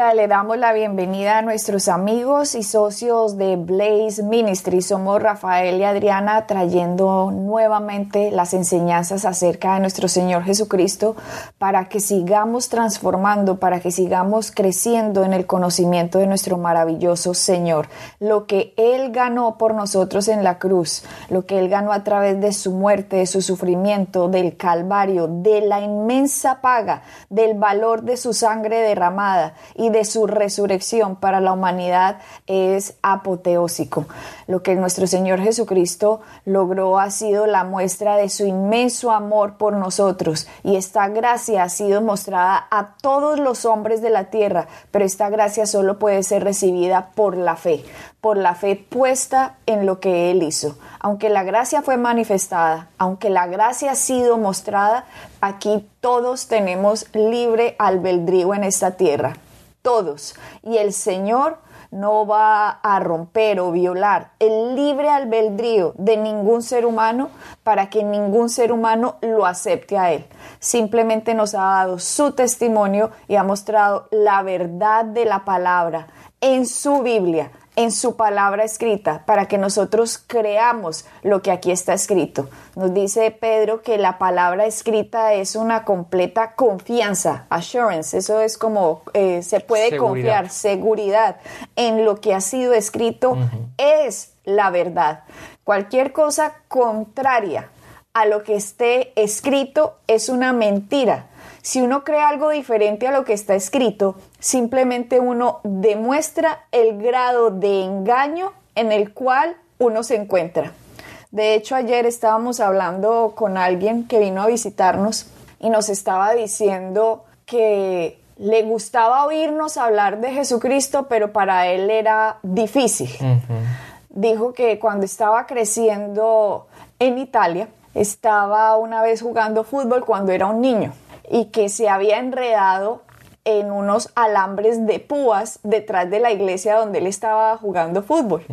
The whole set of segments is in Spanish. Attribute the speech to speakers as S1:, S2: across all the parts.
S1: Le damos la bienvenida a nuestros amigos y socios de Blaze Ministry. Somos Rafael y Adriana trayendo nuevamente las enseñanzas acerca de nuestro Señor Jesucristo para que sigamos transformando, para que sigamos creciendo en el conocimiento de nuestro maravilloso Señor. Lo que Él ganó por nosotros en la cruz, lo que Él ganó a través de su muerte, de su sufrimiento, del Calvario, de la inmensa paga, del valor de su sangre derramada y de su resurrección para la humanidad es apoteósico. Lo que nuestro Señor Jesucristo logró ha sido la muestra de su inmenso amor por nosotros y esta gracia ha sido mostrada a todos los hombres de la tierra, pero esta gracia solo puede ser recibida por la fe, por la fe puesta en lo que Él hizo. Aunque la gracia fue manifestada, aunque la gracia ha sido mostrada, aquí todos tenemos libre albedrío en esta tierra todos. Y el Señor no va a romper o violar el libre albedrío de ningún ser humano para que ningún ser humano lo acepte a Él. Simplemente nos ha dado su testimonio y ha mostrado la verdad de la palabra en su Biblia en su palabra escrita para que nosotros creamos lo que aquí está escrito. Nos dice Pedro que la palabra escrita es una completa confianza, assurance, eso es como eh, se puede confiar, seguridad en lo que ha sido escrito es la verdad. Cualquier cosa contraria a lo que esté escrito es una mentira si uno cree algo diferente a lo que está escrito, simplemente uno demuestra el grado de engaño en el cual uno se encuentra. De hecho, ayer estábamos hablando con alguien que vino a visitarnos y nos estaba diciendo que le gustaba oírnos hablar de Jesucristo, pero para él era difícil. Dijo que cuando estaba creciendo en Italia, estaba una vez jugando fútbol cuando era un niño y que se había enredado en unos alambres de púas detrás de la iglesia donde él estaba jugando fútbol.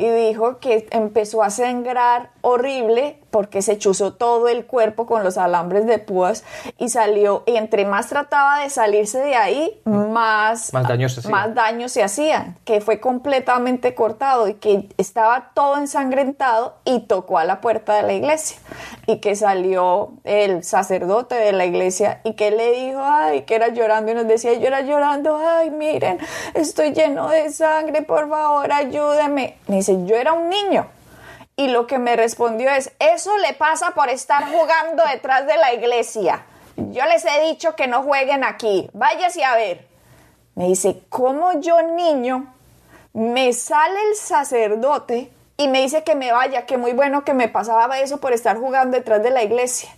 S1: Y dijo que empezó a sangrar horrible porque se chuzó todo el cuerpo con los alambres de púas y salió, y entre más trataba de salirse de ahí, más,
S2: más daño se
S1: más daño se hacían, que fue completamente cortado y que estaba todo ensangrentado y tocó a la puerta de la iglesia y que salió el sacerdote de la iglesia y que le dijo, ay, que era llorando y nos decía, yo era llorando, ay, miren, estoy lleno de sangre, por favor, ayúdeme. Me dice, yo era un niño y lo que me respondió es, eso le pasa por estar jugando detrás de la iglesia. Yo les he dicho que no jueguen aquí, váyase a ver. Me dice, ¿cómo yo niño me sale el sacerdote y me dice que me vaya, que muy bueno que me pasaba eso por estar jugando detrás de la iglesia?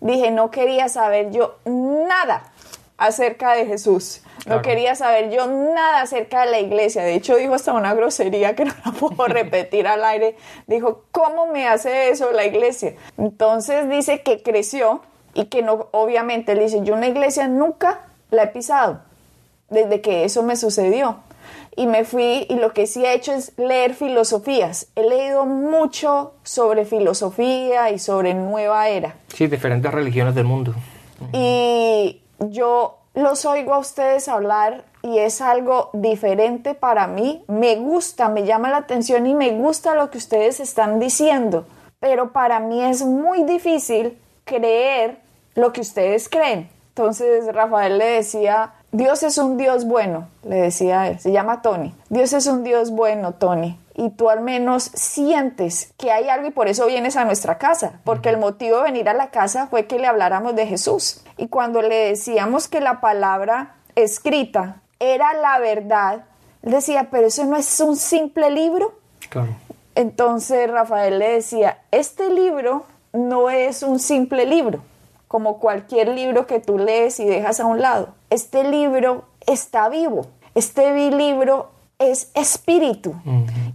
S1: Dije, no quería saber yo nada acerca de Jesús. No quería saber yo nada acerca de la iglesia. De hecho, dijo hasta una grosería que no la puedo repetir al aire. Dijo, ¿cómo me hace eso la iglesia? Entonces dice que creció y que no, obviamente, él dice, yo una iglesia nunca la he pisado desde que eso me sucedió. Y me fui y lo que sí he hecho es leer filosofías. He leído mucho sobre filosofía y sobre nueva era.
S2: Sí, diferentes religiones del mundo.
S1: Y yo los oigo a ustedes hablar y es algo diferente para mí. Me gusta, me llama la atención y me gusta lo que ustedes están diciendo. Pero para mí es muy difícil creer lo que ustedes creen. Entonces Rafael le decía, Dios es un Dios bueno, le decía él, se llama Tony. Dios es un Dios bueno, Tony y tú al menos sientes que hay algo y por eso vienes a nuestra casa, porque el motivo de venir a la casa fue que le habláramos de Jesús. Y cuando le decíamos que la palabra escrita era la verdad, él decía, pero eso no es un simple libro. Entonces Rafael le decía, este libro no es un simple libro, como cualquier libro que tú lees y dejas a un lado. Este libro está vivo. Este libro es espíritu.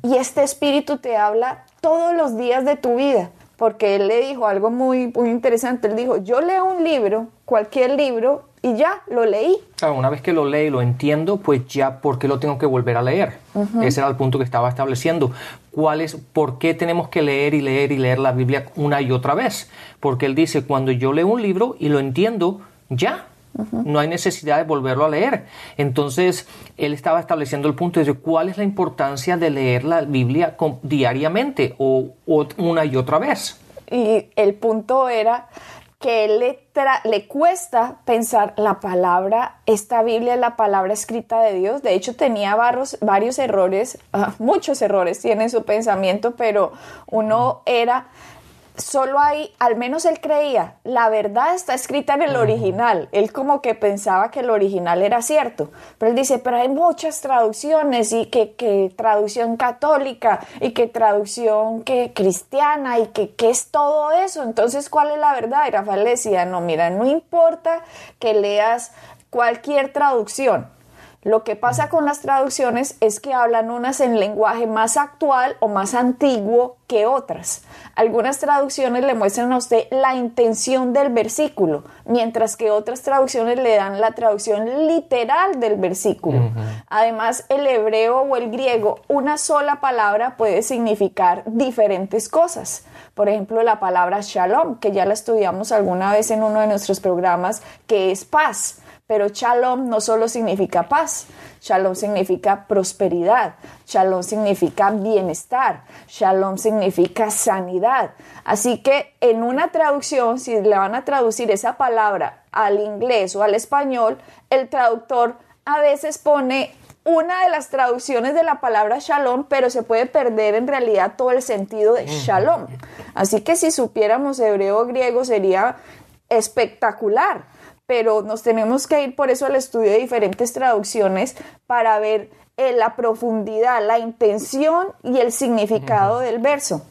S1: Y este espíritu te habla todos los días de tu vida. Porque él le dijo algo muy, muy interesante. Él dijo, yo leo un libro, cualquier libro, y ya lo leí.
S2: una vez que lo leí y lo entiendo, pues ya, ¿por qué lo tengo que volver a leer? Ese era el punto que estaba estableciendo. ¿Cuál es, ¿Por qué tenemos que leer y leer y leer la Biblia una y otra vez? Porque él dice, cuando yo leo un libro y lo entiendo, ya, no hay necesidad de volverlo a leer. Entonces, él estaba estableciendo el punto de cuál es la importancia de leer la Biblia diariamente o, o, una y otra vez.
S1: Y el punto era que le, le cuesta pensar la palabra, esta Biblia es la palabra escrita de Dios. De hecho, tenía varios, errores, ah, muchos errores tiene su pensamiento, pero uno era solo hay, al menos él creía, la verdad está escrita en el original. Él como que pensaba que el original era cierto. Pero él dice, pero hay muchas traducciones y que, traducción católica y que traducción que cristiana y que qué es todo eso. Entonces, ¿cuál es la verdad? Y Rafael decía, no, mira, no importa que leas cualquier traducción. Lo que pasa con las traducciones es que hablan unas en lenguaje más actual o más antiguo que otras. Algunas traducciones le muestran a usted la intención del versículo, mientras que otras traducciones le dan la traducción literal del versículo. Además, el hebreo o el griego, una sola palabra puede significar diferentes cosas. Por ejemplo, la palabra shalom, que ya la estudiamos alguna vez en uno de nuestros programas, que es paz. Pero shalom no solo significa paz, shalom significa prosperidad, shalom significa bienestar, shalom significa sanidad. Así que en una traducción, si le van a traducir esa palabra al inglés o al español, el traductor a veces pone una de las traducciones de la palabra shalom, pero se puede perder en realidad todo el sentido de shalom. Así que si supiéramos hebreo o griego sería espectacular pero nos tenemos que ir por eso al estudio de diferentes traducciones para ver eh, la profundidad, la intención y el significado del verso.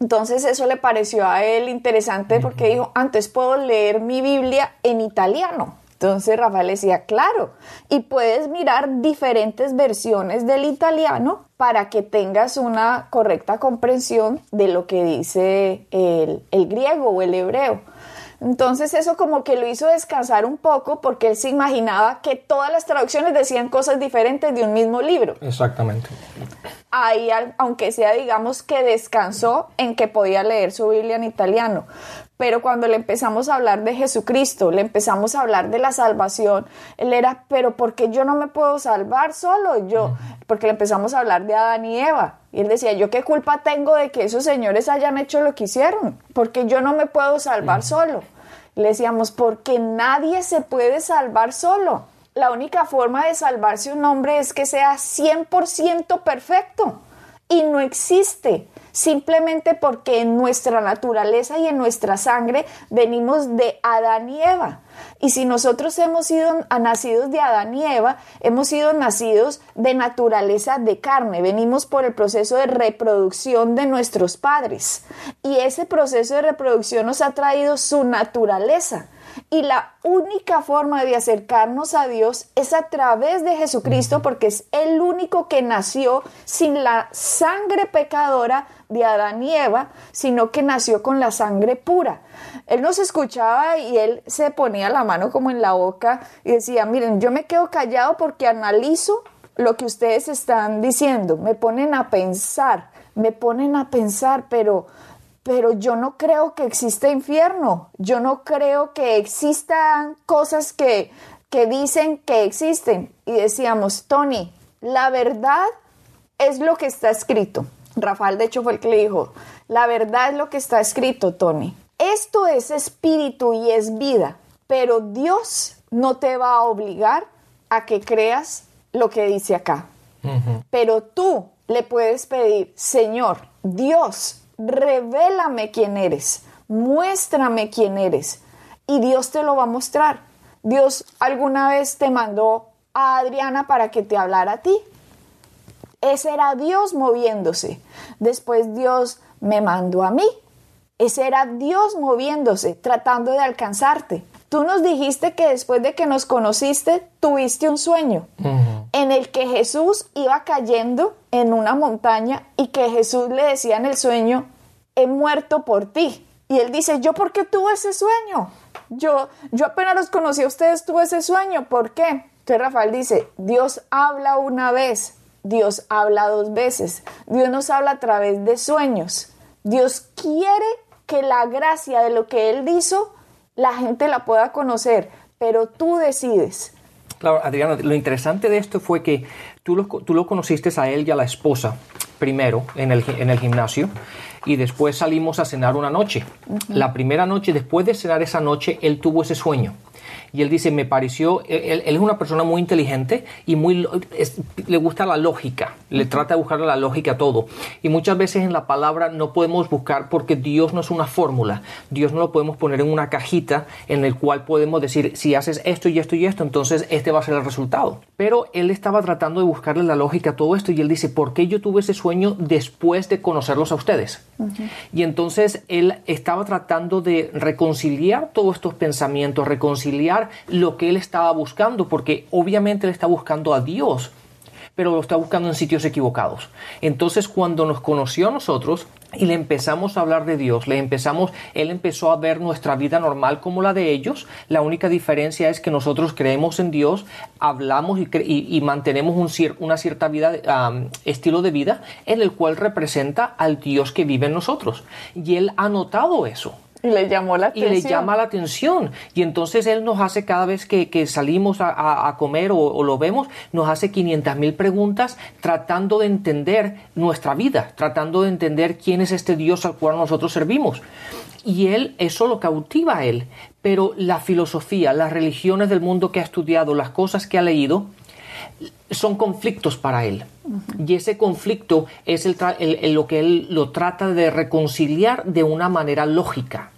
S1: Entonces eso le pareció a él interesante porque dijo, antes puedo leer mi Biblia en italiano. Entonces Rafael decía, claro, y puedes mirar diferentes versiones del italiano para que tengas una correcta comprensión de lo que dice el, el griego o el hebreo. Entonces eso como que lo hizo descansar un poco porque él se imaginaba que todas las traducciones decían cosas diferentes de un mismo libro.
S2: Exactamente.
S1: Ahí, aunque sea, digamos que descansó en que podía leer su Biblia en italiano. Pero cuando le empezamos a hablar de Jesucristo, le empezamos a hablar de la salvación, él era, pero ¿por qué yo no me puedo salvar solo? Yo, porque le empezamos a hablar de Adán y Eva. Y él decía, ¿yo qué culpa tengo de que esos señores hayan hecho lo que hicieron? Porque yo no me puedo salvar solo. Le decíamos, porque nadie se puede salvar solo. La única forma de salvarse un hombre es que sea 100% perfecto. Y no existe simplemente porque en nuestra naturaleza y en nuestra sangre venimos de Adán y Eva. Y si nosotros hemos sido nacidos de Adán y Eva, hemos sido nacidos de naturaleza de carne, venimos por el proceso de reproducción de nuestros padres. Y ese proceso de reproducción nos ha traído su naturaleza. Y la única forma de acercarnos a Dios es a través de Jesucristo porque es el único que nació sin la sangre pecadora de Adán y Eva, sino que nació con la sangre pura. Él nos escuchaba y él se ponía la mano como en la boca y decía, miren, yo me quedo callado porque analizo lo que ustedes están diciendo, me ponen a pensar, me ponen a pensar, pero pero yo no creo que exista infierno, yo no creo que existan cosas que, que dicen que existen. Y decíamos, Tony, la verdad es lo que está escrito. Rafael, de hecho, fue el que le dijo, la verdad es lo que está escrito, Tony. Esto es espíritu y es vida, pero Dios no te va a obligar a que creas lo que dice acá. Pero tú le puedes pedir, Señor, Dios, revélame quién eres, muéstrame quién eres. Y Dios te lo va a mostrar. Dios alguna vez te mandó a Adriana para que te hablara a ti. Ese era Dios moviéndose. Después Dios me mandó a mí. Ese era Dios moviéndose, tratando de alcanzarte. Tú nos dijiste que después de que nos conociste, tuviste un sueño. En el que Jesús iba cayendo en una montaña y que Jesús le decía en el sueño, he muerto por ti. Y él dice, ¿yo por qué tuve ese sueño? Yo, yo apenas los conocí a ustedes, tuve ese sueño. ¿Por qué? Entonces Rafael dice, Dios habla una vez, Dios habla dos veces, Dios nos habla a través de sueños. Dios quiere que la gracia de lo que Él hizo, la gente la pueda conocer, pero tú decides.
S2: Claro, Adriana, lo interesante de esto fue que tú lo, tú lo conociste a él y a la esposa primero en el, en el gimnasio y después salimos a cenar una noche. La primera noche, después de cenar esa noche, él tuvo ese sueño y él dice, me pareció, él, es una persona muy inteligente y muy, le gusta la lógica, le trata de buscar la lógica a todo. Y muchas veces en la palabra no podemos buscar porque Dios no es una fórmula, Dios no lo podemos poner en una cajita en el cual podemos decir, si haces esto y esto y esto, entonces este va a ser el resultado. Pero él estaba tratando de buscarle la lógica a todo esto y él dice, ¿por qué yo tuve ese sueño después de conocerlos a ustedes? Y entonces él estaba tratando de reconciliar todos estos pensamientos, reconciliar lo que él estaba buscando, porque obviamente él está buscando a Dios, pero lo está buscando en sitios equivocados. Entonces cuando nos conoció a nosotros y le empezamos a hablar de Dios, le empezamos, él empezó a ver nuestra vida normal como la de ellos. La única diferencia es que nosotros creemos en Dios, hablamos y, mantenemos un una cierta vida, estilo de vida en el cual representa al Dios que vive en nosotros. Y él ha notado eso.
S1: Y le llamó la atención.
S2: Y le llama la atención. Y entonces él nos hace cada vez que, salimos a, comer o, lo vemos, nos hace 500 mil preguntas tratando de entender nuestra vida, tratando de entender quién es este Dios al cual nosotros servimos. Y él, eso lo cautiva a él. Pero la filosofía, las religiones del mundo que ha estudiado, las cosas que ha leído, son conflictos para él. Y ese conflicto es el, lo que él lo trata de reconciliar de una manera lógica.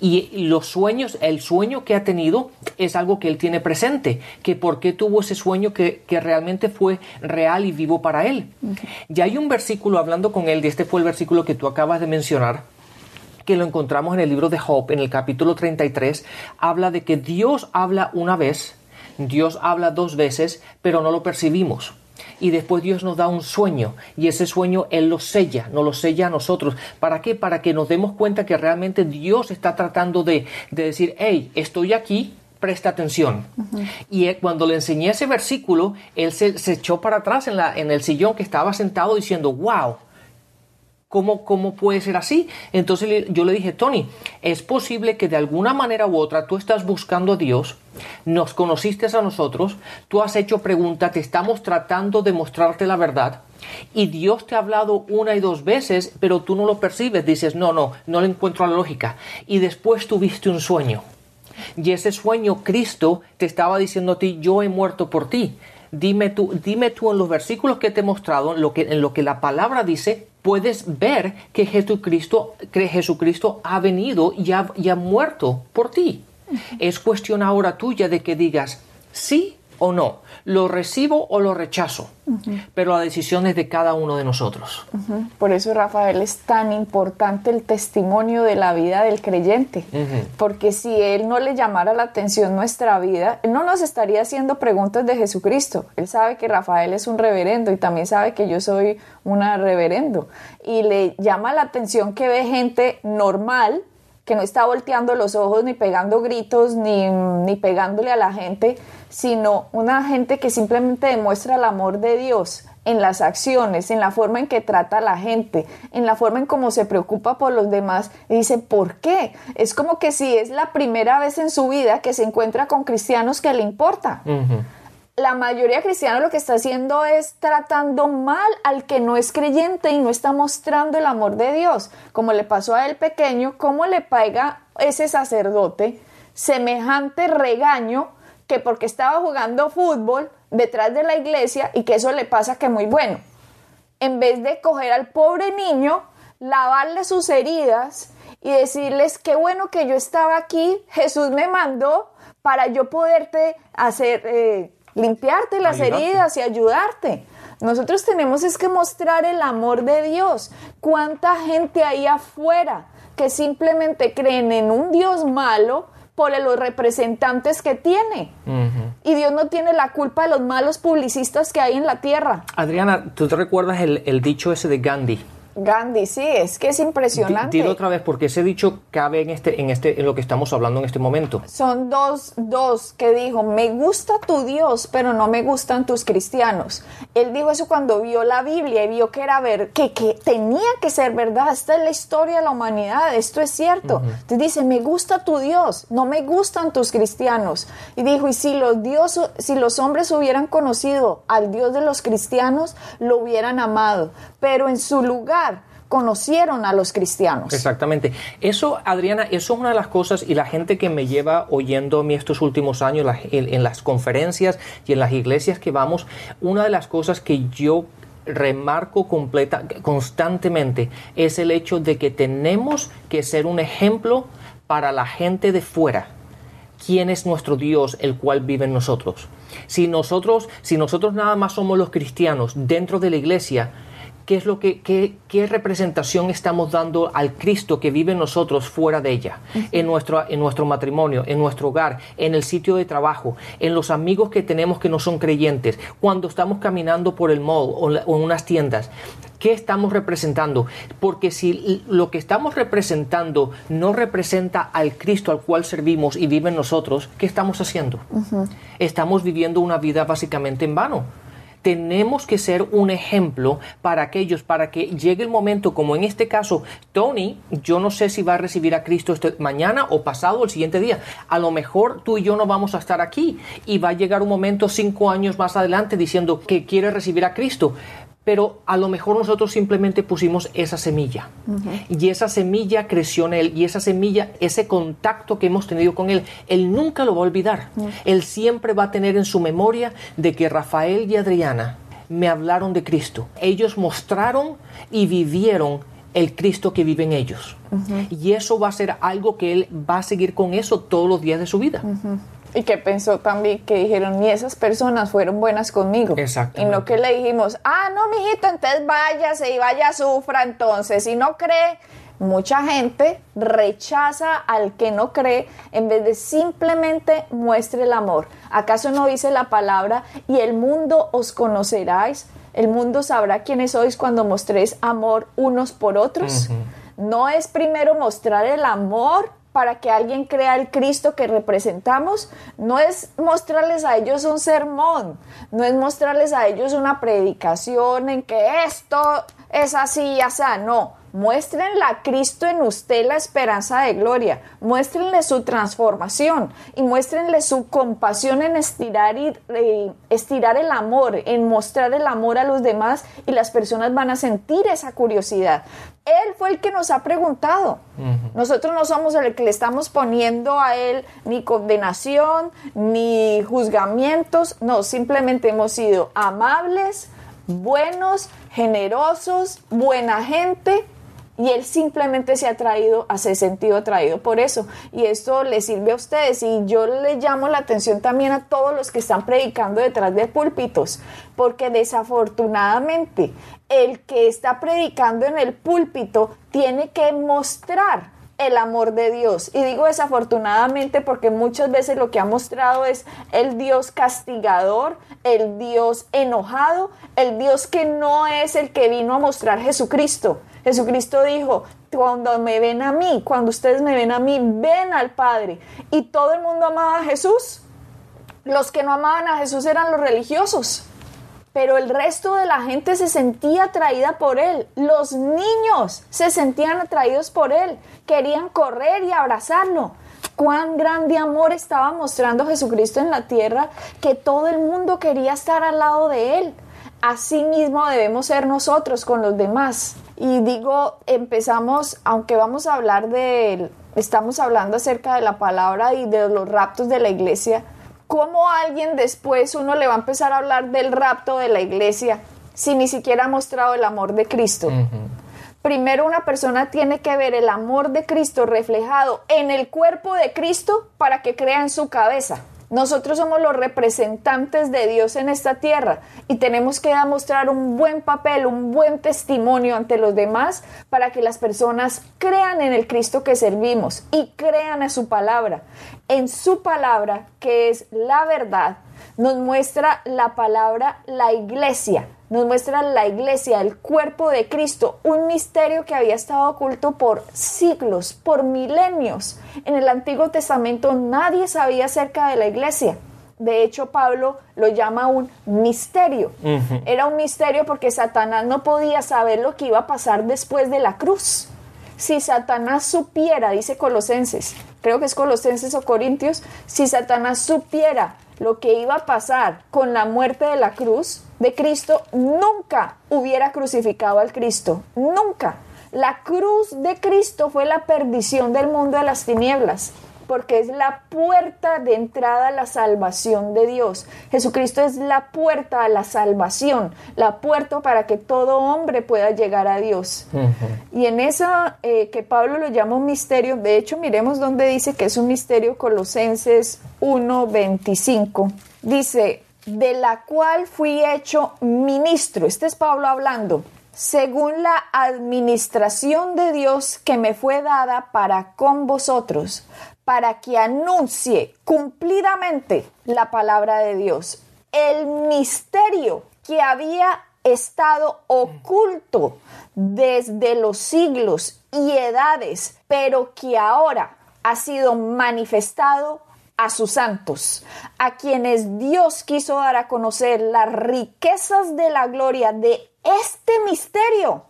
S2: Y los sueños, el sueño que ha tenido es algo que él tiene presente, que por qué tuvo ese sueño que, realmente fue real y vivo para él. Y hay un versículo hablando con él, y este fue el versículo que tú acabas de mencionar, que lo encontramos en el libro de Job, en el capítulo 33, habla de que Dios habla una vez, Dios habla dos veces, pero no lo percibimos. Y después Dios nos da un sueño y ese sueño Él lo sella, nos lo sella a nosotros. ¿Para qué? Para que nos demos cuenta que realmente Dios está tratando de, decir, hey, estoy aquí, presta atención. Y cuando le enseñé ese versículo, él se, echó para atrás en, la, en el sillón que estaba sentado diciendo, wow, ¿Cómo, ¿Cómo puede ser así? Entonces yo le dije, Tony, es posible que de alguna manera u otra tú estás buscando a Dios, nos conociste a nosotros, tú has hecho preguntas, te estamos tratando de mostrarte la verdad y Dios te ha hablado una y dos veces, pero tú no lo percibes, dices, no, no, no le encuentro la lógica. Y después tuviste un sueño. Y ese sueño Cristo te estaba diciendo a ti, yo he muerto por ti. Dime tú, dime tú en los versículos que te he mostrado, en lo que, en lo que la palabra dice, puedes ver que Jesucristo, que Jesucristo ha venido y ha, y ha muerto por ti. Es cuestión ahora tuya de que digas sí o no, lo recibo o lo rechazo, pero la decisión es de cada uno de nosotros.
S1: Por eso, Rafael, es tan importante el testimonio de la vida del creyente, porque si él no le llamara la atención nuestra vida, él no nos estaría haciendo preguntas de Jesucristo. Él sabe que Rafael es un reverendo y también sabe que yo soy una reverendo, y le llama la atención que ve gente normal, que no está volteando los ojos ni pegando gritos ni, ni pegándole a la gente, sino una gente que simplemente demuestra el amor de Dios en las acciones, en la forma en que trata a la gente, en la forma en cómo se preocupa por los demás. Y dice, ¿por qué? Es como que si es la primera vez en su vida que se encuentra con cristianos que le importa la mayoría de cristianos lo que está haciendo es tratando mal al que no es creyente y no está mostrando el amor de Dios, como le pasó a él pequeño, cómo le pega ese sacerdote semejante regaño que porque estaba jugando fútbol detrás de la iglesia y que eso le pasa que muy bueno. En vez de coger al pobre niño, lavarle sus heridas y decirles qué bueno que yo estaba aquí, Jesús me mandó para yo poderte hacer eh, limpiarte las heridas y ayudarte. Nosotros tenemos es que mostrar el amor de Dios. ¿Cuánta gente hay afuera que simplemente creen en un Dios malo por los representantes que tiene? y Dios no tiene la culpa de los malos publicistas que hay en la tierra.
S2: Adriana, ¿tú te recuerdas el, el dicho ese de Gandhi?
S1: Gandhi, sí, es que es impresionante.
S2: Dilo otra vez, porque ese dicho cabe en, este, en, este, en lo que estamos hablando en este momento.
S1: Son dos, dos que dijo, me gusta tu Dios, pero no me gustan tus cristianos. Él dijo eso cuando vio la Biblia y vio que era ver, que, que tenía que ser verdad. Esta es la historia de la humanidad, esto es cierto. Entonces dice, me gusta tu Dios, no me gustan tus cristianos. Y dijo, y si los, Dios, si los hombres hubieran conocido al Dios de los cristianos, lo hubieran amado. Pero en su lugar, conocieron a los cristianos.
S2: Exactamente. Eso, Adriana, eso es una de las cosas y la gente que me lleva oyendo a mí estos últimos años en, en las conferencias y en las iglesias que vamos, una de las cosas que yo remarco completa, constantemente es el hecho de que tenemos que ser un ejemplo para la gente de fuera. ¿Quién es nuestro Dios, el cual vive en nosotros? Si nosotros, si nosotros nada más somos los cristianos dentro de la iglesia, qué es lo que, qué, qué representación estamos dando al Cristo que vive en nosotros fuera de ella, en, nuestro, en nuestro matrimonio, en nuestro hogar, en el sitio de trabajo, en los amigos que tenemos que no son creyentes, cuando estamos caminando por el mall o, o en unas tiendas. ¿Qué estamos representando? Porque si lo que estamos representando no representa al Cristo al cual servimos y vive en nosotros, ¿qué estamos haciendo? Estamos viviendo una vida básicamente en vano tenemos que ser un ejemplo para aquellos, para que llegue el momento, como en este caso, Tony, yo no sé si va a recibir a Cristo este, mañana o pasado el siguiente día. A lo mejor tú y yo no vamos a estar aquí y va a llegar un momento cinco años más adelante diciendo que quiere recibir a Cristo pero a lo mejor nosotros simplemente pusimos esa semilla y esa semilla creció en él y esa semilla, ese contacto que hemos tenido con él, él nunca lo va a olvidar. Él siempre va a tener en su memoria de que Rafael y Adriana me hablaron de Cristo. Ellos mostraron y vivieron el Cristo que vive en ellos. Y eso va a ser algo que él va a seguir con eso todos los días de su vida.
S1: Y que pensó también que dijeron, ni esas personas fueron buenas conmigo.
S2: Exacto.
S1: Y no que le dijimos, ah, no, mijito, entonces váyase y vaya, sufra entonces. Si no cree, mucha gente rechaza al que no cree en vez de simplemente muestre el amor. ¿Acaso no dice la palabra, y el mundo os conoceráis? El mundo sabrá quiénes sois cuando mostréis amor unos por otros. No es primero mostrar el amor para que alguien crea el Cristo que representamos, no es mostrarles a ellos un sermón, no es mostrarles a ellos una predicación en que esto es así y así, no. Muéstrenle a Cristo en usted la esperanza de gloria, muéstrenle su transformación y muéstrenle su compasión en estirar, y, eh, estirar el amor, en mostrar el amor a los demás y las personas van a sentir esa curiosidad. Él fue el que nos ha preguntado. Nosotros no somos el que le estamos poniendo a Él ni condenación, ni juzgamientos. No, simplemente hemos sido amables, buenos, generosos, buena gente. Y Él simplemente se ha traído, se ha sentido atraído por eso. Y esto le sirve a ustedes. Y yo le llamo la atención también a todos los que están predicando detrás de púlpitos. Porque desafortunadamente el que está predicando en el púlpito tiene que mostrar el amor de Dios. Y digo desafortunadamente porque muchas veces lo que ha mostrado es el Dios castigador, el Dios enojado, el Dios que no es el que vino a mostrar Jesucristo. Jesucristo dijo, cuando me ven a mí, cuando ustedes me ven a mí, ven al Padre. Y todo el mundo amaba a Jesús. Los que no amaban a Jesús eran los religiosos pero el resto de la gente se sentía atraída por él. Los niños se sentían atraídos por él, querían correr y abrazarlo. Cuán grande amor estaba mostrando Jesucristo en la tierra que todo el mundo quería estar al lado de él. Así mismo debemos ser nosotros con los demás. Y digo, empezamos, aunque vamos a hablar de, estamos hablando acerca de la palabra y de los raptos de la iglesia, ¿Cómo alguien después uno le va a empezar a hablar del rapto de la iglesia si ni siquiera ha mostrado el amor de Cristo? Primero una persona tiene que ver el amor de Cristo reflejado en el cuerpo de Cristo para que crea en su cabeza. Nosotros somos los representantes de Dios en esta tierra y tenemos que demostrar un buen papel, un buen testimonio ante los demás para que las personas crean en el Cristo que servimos y crean a su palabra. En su palabra, que es la verdad, nos muestra la palabra la iglesia, nos muestra la iglesia, el cuerpo de Cristo, un misterio que había estado oculto por siglos, por milenios. En el Antiguo Testamento nadie sabía acerca de la iglesia. De hecho, Pablo lo llama un misterio. Era un misterio porque Satanás no podía saber lo que iba a pasar después de la cruz. Si Satanás supiera, dice Colosenses, creo que es Colosenses o Corintios, si Satanás supiera lo que iba a pasar con la muerte de la cruz de Cristo, nunca hubiera crucificado al Cristo, nunca. La cruz de Cristo fue la perdición del mundo de las tinieblas porque es la puerta de entrada a la salvación de Dios. Jesucristo es la puerta a la salvación, la puerta para que todo hombre pueda llegar a Dios. Y en esa eh, que Pablo lo llama un misterio, de hecho miremos donde dice que es un misterio, Colosenses 1:25, dice, de la cual fui hecho ministro. Este es Pablo hablando según la administración de Dios que me fue dada para con vosotros, para que anuncie cumplidamente la palabra de Dios, el misterio que había estado oculto desde los siglos y edades, pero que ahora ha sido manifestado a sus santos, a quienes Dios quiso dar a conocer las riquezas de la gloria de este misterio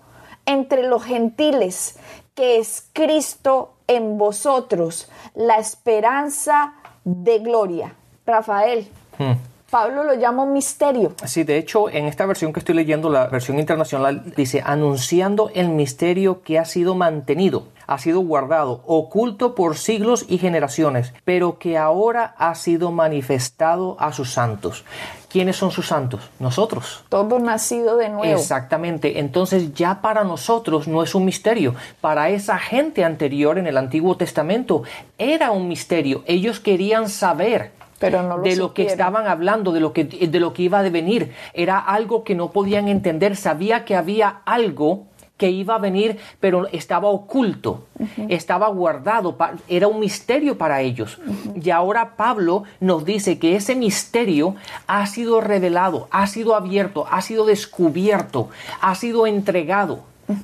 S1: entre los gentiles, que es Cristo en vosotros la esperanza de gloria. Rafael. Hmm. Pablo lo llama un misterio.
S2: Sí, de hecho, en esta versión que estoy leyendo, la versión internacional, dice, anunciando el misterio que ha sido mantenido, ha sido guardado, oculto por siglos y generaciones, pero que ahora ha sido manifestado a sus santos. ¿Quiénes son sus santos? Nosotros.
S1: Todo nacido de nuevo.
S2: Exactamente. Entonces ya para nosotros no es un misterio. Para esa gente anterior en el Antiguo Testamento era un misterio. Ellos querían saber de lo que estaban hablando, de lo que, de lo que iba a devenir. Era algo que no podían entender. Sabía que había algo que iba a venir, pero estaba oculto, estaba guardado, era un misterio para ellos. Y ahora Pablo nos dice que ese misterio ha sido revelado, ha sido abierto, ha sido descubierto, ha sido entregado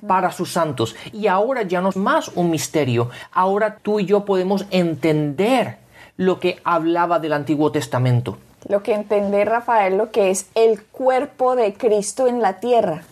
S2: para sus santos. Y ahora ya no es más un misterio, ahora tú y yo podemos entender lo que hablaba del Antiguo Testamento.
S1: Lo que entender, Rafael, lo que es el cuerpo de Cristo en la tierra.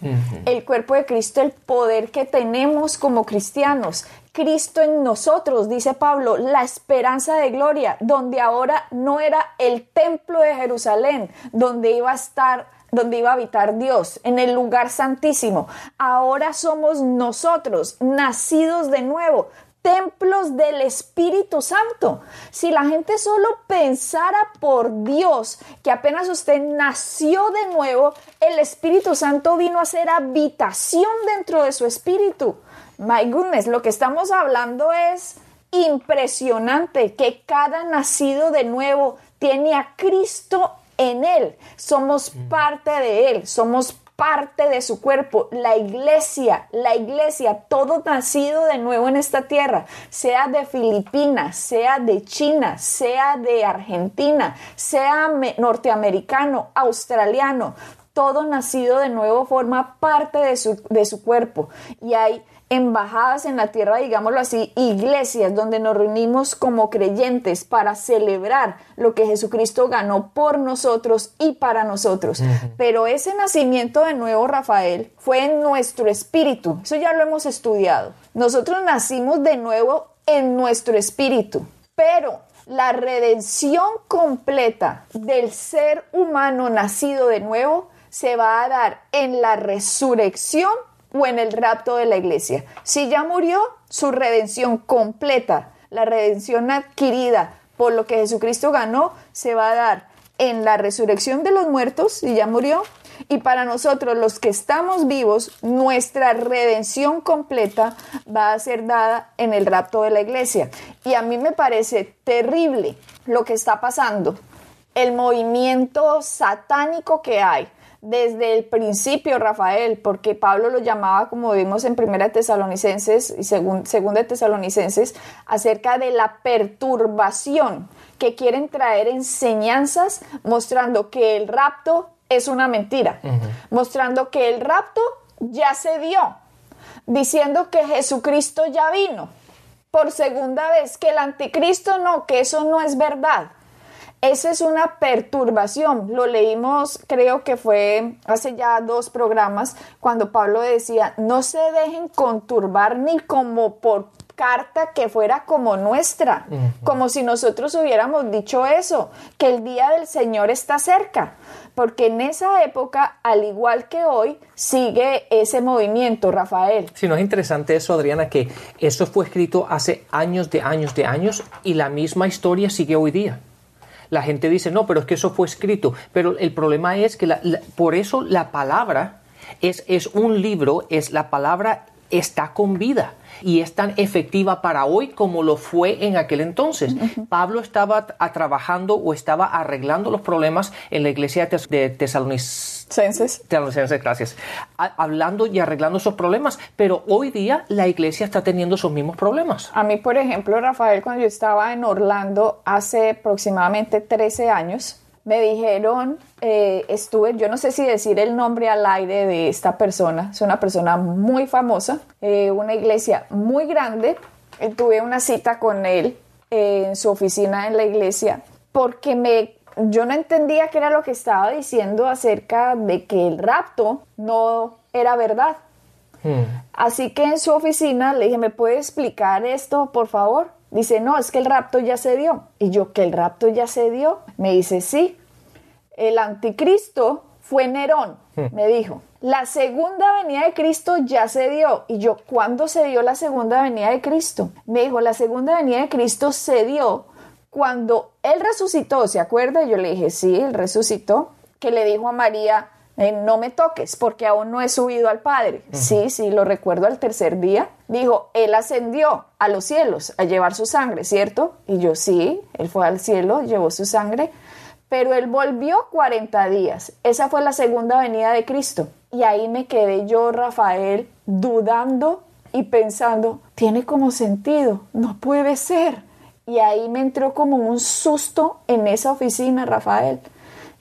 S1: El cuerpo de Cristo, el poder que tenemos como cristianos. Cristo en nosotros, dice Pablo, la esperanza de gloria, donde ahora no era el templo de Jerusalén, donde iba a estar donde iba a habitar Dios, en el lugar santísimo. Ahora somos nosotros, nacidos de nuevo, templos del Espíritu Santo. Si la gente solo pensara por Dios que apenas usted nació de nuevo, el Espíritu Santo vino a ser habitación dentro de su espíritu. My goodness, lo que estamos hablando es impresionante que cada nacido de nuevo tiene a Cristo en él. Somos mm. parte de él, somos parte de su cuerpo, la iglesia, la iglesia, todo nacido de nuevo en esta tierra, sea de Filipinas, sea de China, sea de Argentina, sea norteamericano, australiano, todo nacido de nuevo forma parte de su, de su cuerpo. Y hay embajadas en la tierra, digámoslo así, iglesias donde nos reunimos como creyentes para celebrar lo que Jesucristo ganó por nosotros y para nosotros. Pero ese nacimiento de nuevo, Rafael, fue en nuestro espíritu. Eso ya lo hemos estudiado. Nosotros nacimos de nuevo en nuestro espíritu. Pero la redención completa del ser humano nacido de nuevo se va a dar en la resurrección o en el rapto de la iglesia. Si ya murió, su redención completa, la redención adquirida por lo que Jesucristo ganó, se va a dar en la resurrección de los muertos, si ya murió, y para nosotros los que estamos vivos, nuestra redención completa va a ser dada en el rapto de la iglesia. Y a mí me parece terrible lo que está pasando, el movimiento satánico que hay desde el principio, Rafael, porque Pablo lo llamaba, como vimos en Primera Tesalonicenses y Segunda Tesalonicenses, acerca de la perturbación que quieren traer enseñanzas mostrando que el rapto es una mentira, mostrando que el rapto ya se dio, diciendo que Jesucristo ya vino por segunda vez, que el anticristo no, que eso no es verdad. Esa es una perturbación. Lo leímos, creo que fue hace ya dos programas, cuando Pablo decía, no se dejen conturbar ni como por carta que fuera como nuestra, como si nosotros hubiéramos dicho eso, que el día del Señor está cerca, porque en esa época, al igual que hoy, sigue ese movimiento, Rafael.
S2: Sí, no es interesante eso, Adriana, que eso fue escrito hace años de años de años y la misma historia sigue hoy día la gente dice, no, pero es que eso fue escrito. Pero el problema es que por eso la palabra es, es un libro, es la palabra está con vida y es tan efectiva para hoy como lo fue en aquel entonces. Pablo estaba trabajando o estaba arreglando los problemas en la iglesia de Tesalonicenses. Tesalonicenses, gracias. hablando y arreglando esos problemas, pero hoy día la iglesia está teniendo esos mismos problemas.
S1: A mí, por ejemplo, Rafael, cuando yo estaba en Orlando hace aproximadamente 13 años, me dijeron, eh, estuve, yo no sé si decir el nombre al aire de esta persona, es una persona muy famosa, eh, una iglesia muy grande, eh, tuve una cita con él en su oficina en la iglesia, porque me, yo no entendía qué era lo que estaba diciendo acerca de que el rapto no era verdad. Hmm. Así que en su oficina le dije, ¿me puede explicar esto, por favor? Dice, no, es que el rapto ya se dio. Y yo, ¿que el rapto ya se dio? Me dice, sí. El anticristo fue Nerón, hmm. me dijo. La segunda venida de Cristo ya se dio. Y yo, ¿cuándo se dio la segunda venida de Cristo? Me dijo, la segunda venida de Cristo se dio cuando Él resucitó, ¿se acuerda? Yo le dije, sí, Él resucitó. Que le dijo a María, eh, no me toques porque aún no he subido al Padre. Sí, sí, lo recuerdo al tercer día. Dijo, Él ascendió a los cielos a llevar su sangre, ¿cierto? Y yo sí, Él fue al cielo, llevó su sangre, pero Él volvió 40 días. Esa fue la segunda venida de Cristo. Y ahí me quedé yo, Rafael, dudando y pensando, tiene como sentido, no puede ser. Y ahí me entró como un susto en esa oficina, Rafael,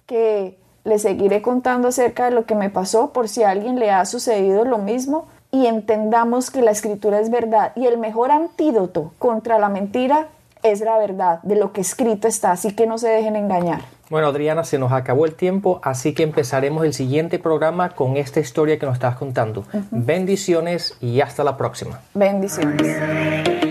S1: que le seguiré contando acerca de lo que me pasó por si a alguien le ha sucedido lo mismo y entendamos que la escritura es verdad y el mejor antídoto contra la mentira es la verdad de lo que escrito está, así que no se dejen engañar.
S2: Bueno, Adriana, se nos acabó el tiempo, así que empezaremos el siguiente programa con esta historia que nos estás contando. Bendiciones y hasta la próxima.
S1: Bendiciones.